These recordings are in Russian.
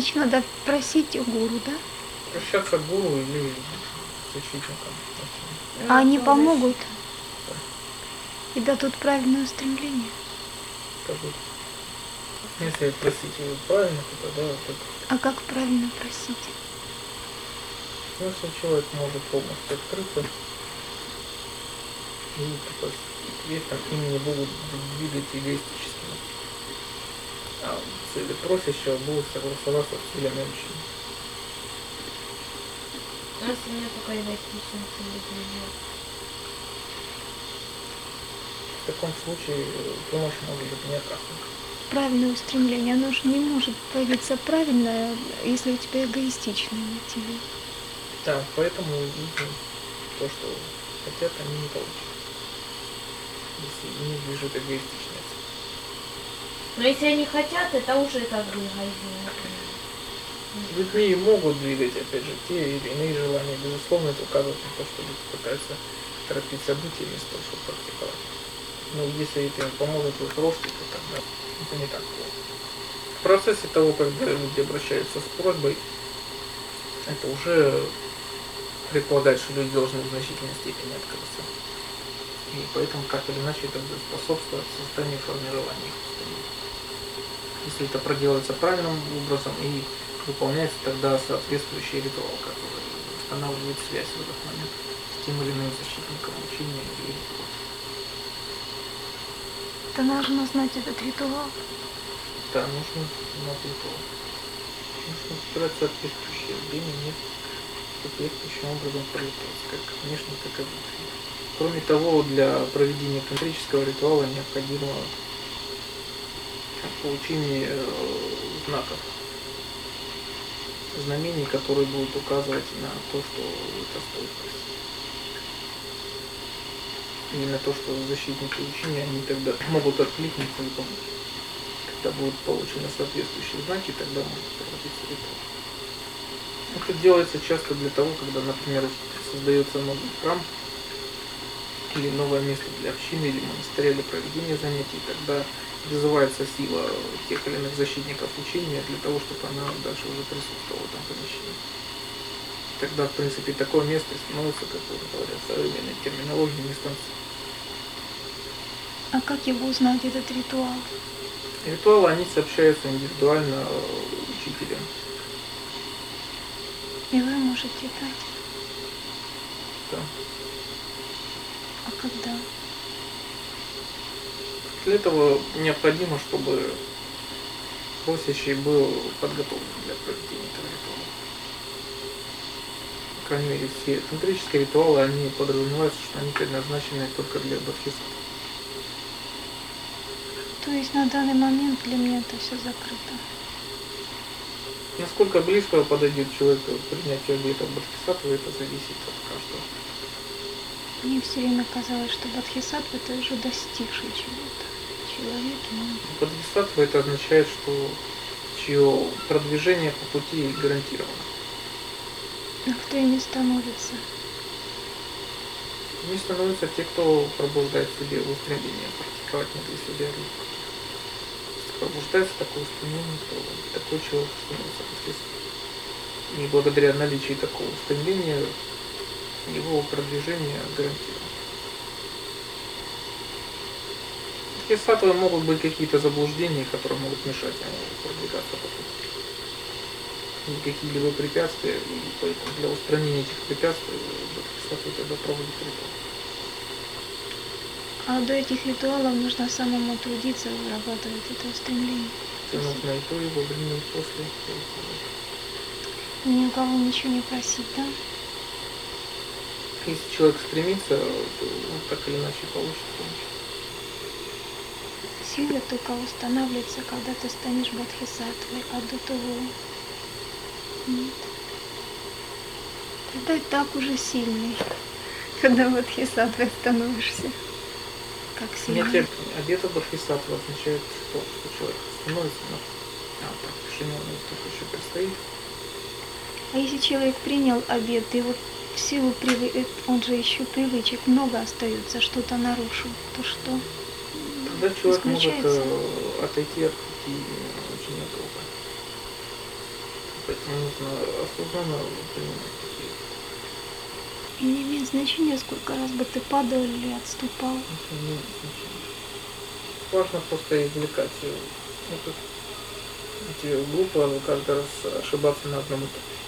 Значит, надо просить у гуру, да? Прощаться к гуру или защитникам. А они помогут и дадут правильное устремление. Скажут. Если просить его правильно, то тогда вот это А как правильно просить? Ну, если человек может полностью открыться, и там к ним не будут двигать эгоистически. А цели просящего будут согласоваться с целями общины. А если мне только эгоистичные цели приведет? В таком случае помощь может быть не оказана. Правильное устремление, оно же не может появиться правильно, если у тебя эгоистичные мотивы. Да, поэтому то, что хотят, они не получат. Если не движет эгоистичная цель. Но если они хотят, это уже как бы. Людьми могут двигать, опять же, те или иные желания. Безусловно, это указывает на то, что люди пытаются торопить события вместо того, чтобы практиковать. Но если это им поможет в их росте, то тогда это не так плохо. В процессе того, когда люди обращаются с просьбой, это уже предполагает, что люди должны в значительной степени открыться. И поэтому так или иначе это будет способствовать созданию формирования их устремлений. Если это проделается правильным образом и выполняется тогда соответствующий ритуал, который устанавливает связь в этот момент с тем или иным защитником учения или. Ты нужно знать этот ритуал. Да, нужно знать ритуал. Нужно выбирать соответствующее время, место, соответствующим образом пролетать, как внешне, так и внутренне. Кроме того, для проведения тантрического ритуала необходимо получение э, знаков, знамений, которые будут указывать на то, что это стоит просить. И на то, что защитники учения, они тогда могут откликнуться и помочь. Когда будут получены соответствующие знаки, тогда может проводиться ритуал. Это делается часто для того, когда, например, создается новый храм или новое место для общины или монастыря для проведения занятий, тогда вызывается сила тех или иных защитников учения для того, чтобы она дальше уже присутствовала в этом помещении. Тогда, в принципе, такое место становится, как говорят в современной терминологии, местом А как его узнать, этот ритуал? Ритуалы, они сообщаются индивидуально э, учителям. И вы можете дать. Да. А когда? Для этого необходимо, чтобы просящий был подготовлен для проведения этого ритуала. По крайней мере, все тантрические ритуалы, они подразумеваются, что они предназначены только для бодхисаттв. То есть на данный момент для меня это все закрыто. Насколько близко подойдет человек к принятию обета бодхисаттвы, это зависит от каждого. Мне все время казалось, что бодхисаттва это уже достигший чего-то. Бодхисаттва это означает, что чье продвижение по пути гарантировано. а кто ими становится? Не становятся те, кто пробуждает в себе устремление практиковать религию. Если пробуждается такое устремление, то такой человек становится бодхисаттвой. И благодаря наличию такого устремления его продвижение гарантировано. Бодхисаттвы могут быть какие-то заблуждения, которые могут мешать ему продвигаться по пути. Какие-либо препятствия, и поэтому для устранения этих препятствий Бодхисаттва тогда проводит ритуал. А до этих ритуалов нужно самому трудиться, вырабатывать это устремление. Все нужно и то, и во время, и после. И ни у кого ничего не просить, да? Если человек стремится, то так или иначе получит помощь. Сила только устанавливается, когда ты станешь бодхисаттвой, а до того нет. Тогда и так уже сильный, когда бодхисаттвой становишься. Как Нет, сильный. обета Бодхисаттва означает, что, что человек становится, но а, так, решение только еще предстоит. А если человек принял обет, и вот в силу привы... он же еще привычек много остается, что-то нарушил, то что? Тогда человек может э, отойти от пути очень долго. Поэтому нужно осознанно принимать такие. И не имеет значения, сколько раз бы ты падал или отступал. Это не имеет значения. Важно просто извлекать э, ну, как эти глупо каждый раз ошибаться на одном этапе.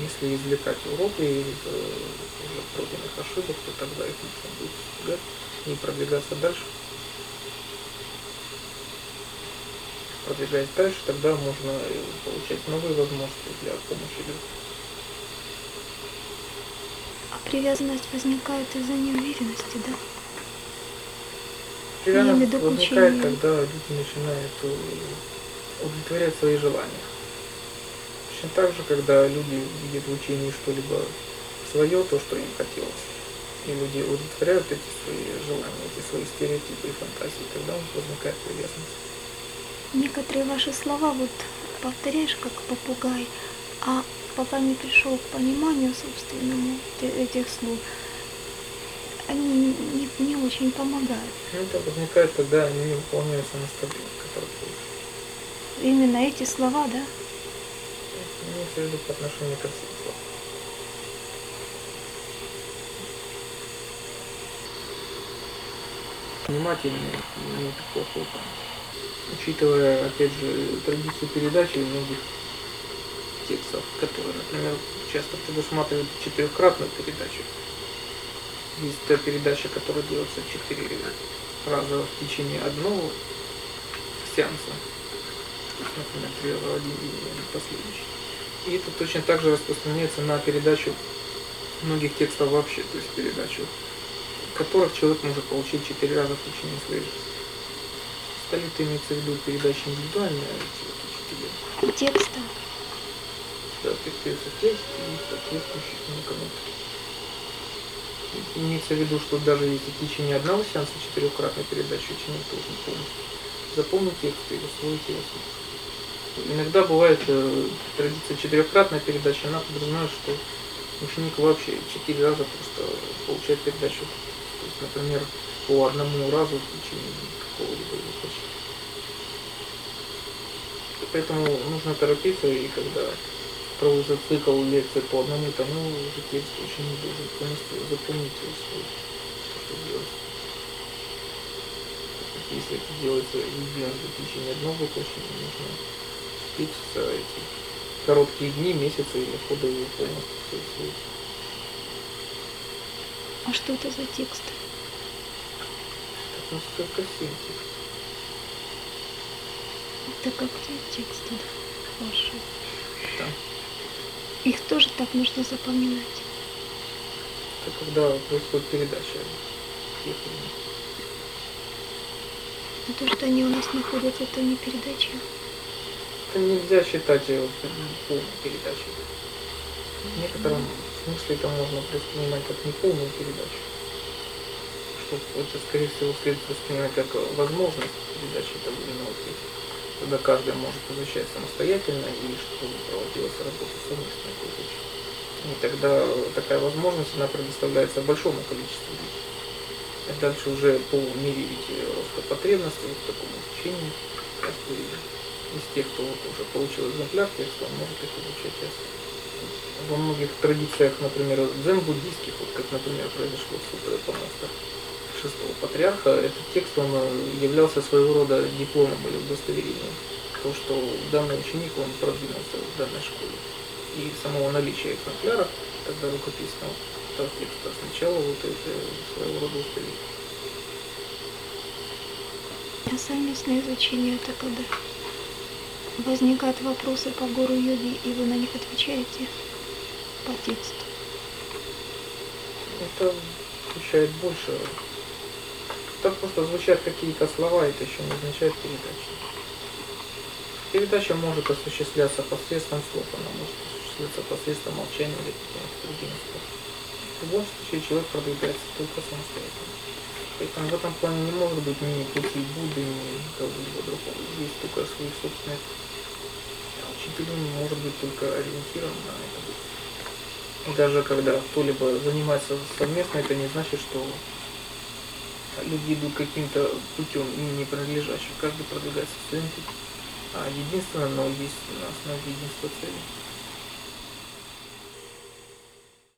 Если извлекать уроки из э, уже пройденных ошибок, то тогда их можно будет и продвигаться дальше. Продвигаясь дальше, тогда можно получать новые возможности для помощи людям. А привязанность возникает из-за неуверенности, да? Привязанность возникает, когда люди начинают э, удовлетворять свои желания. Точно так же, когда люди видят в учении что-либо свое, то, что им хотелось, и люди удовлетворяют эти свои желания, эти свои стереотипы и фантазии, тогда у них возникает привязанность. Некоторые ваши слова вот повторяешь как попугай, а пока не пришел к пониманию собственному этих слов, они не, не очень помогают. Ну, это возникает, когда они не выполняются наставления, которые. Именно эти слова, да? Имеется в виду по отношению ко всем словам. Внимательно и имеет плохую память. Учитывая, опять же, традицию передачи многих текстов, которые, например, часто предусматривают четырехкратную передачу. Есть та передача, которая делается четыре раза в течение одного сеанса. Например, три раза один и последующий. И это точно так же распространяется на передачу многих текстов вообще, то есть передачу, которых человек может получить четыре раза в течение своей жизни. Это имеется в виду передачи индивидуальные, а эти вот учителя. Текста. Да, передается текст и соответствующий к нему комментарий. Имеется в виду, что даже если в течение одного сеанса четырехкратной передачи ученик должен полностью запомнить текст и усвоить его смысл. Иногда бывает э, традиция четырехкратной передачи, она подразумевает, что ученик вообще четыре раза просто получает передачу. Например, по одному разу в течение какого-либо воплощения. Поэтому нужно торопиться, и когда проводится цикл лекций по одному тому, уже текст ученик должен полностью запомнить то, что как Если это делается единожды в течение одного воплощения, нужно успеть за эти короткие дни, месяцы или годы его полностью все усвоить. А что это за текст? Сколько семь текстов. Это как те тексты, да? Ваши. Там. Их тоже так нужно запоминать. Это когда происходит передача. Но то, что они у нас находятся, это не передача. Это нельзя считать ее передачей. В некотором смысле это можно воспринимать как неполную передачу. Что это, скорее всего, следует воспринимать как возможность передачи того или иного. Когда каждый может изучать самостоятельно или чтобы проводилась работа совместно. И тогда такая возможность, она предоставляется большому количеству людей. И дальше уже по мере ведь роста потребностей в таком каждый из тех, кто вот уже получил экземпляр текста, он может их изучать часто. Во многих традициях, например, дзен-буддийских, вот как, например, произошло Супре Панастер шестого патриарха, этот текст, он э, являлся своего рода дипломом или удостоверением. То, что данный ученик, он продвинулся в данной школе. И самого наличия экземпляра, тогда рукописного этого текста, сначала вот это своего рода удостоверение. А совместное изучение это когда возникают вопросы по гору йоги, и вы на них отвечаете по тексту. Это звучает больше. Так просто звучат какие-то слова, это еще не означает передачу. Передача может осуществляться посредством слов, она может осуществляться посредством молчания или какими-то другими способами. В любом случае человек продвигается только самостоятельно. Поэтому в этом плане не может быть ни пути Будды, ни кого-либо другого. Есть только свои собственные учитель может быть только ориентирован на это. Даже когда кто-либо занимается совместно, это не значит, что люди идут каким-то путем им не принадлежащим. Каждый продвигается своим путем. а единственное, но есть на основе единства цели.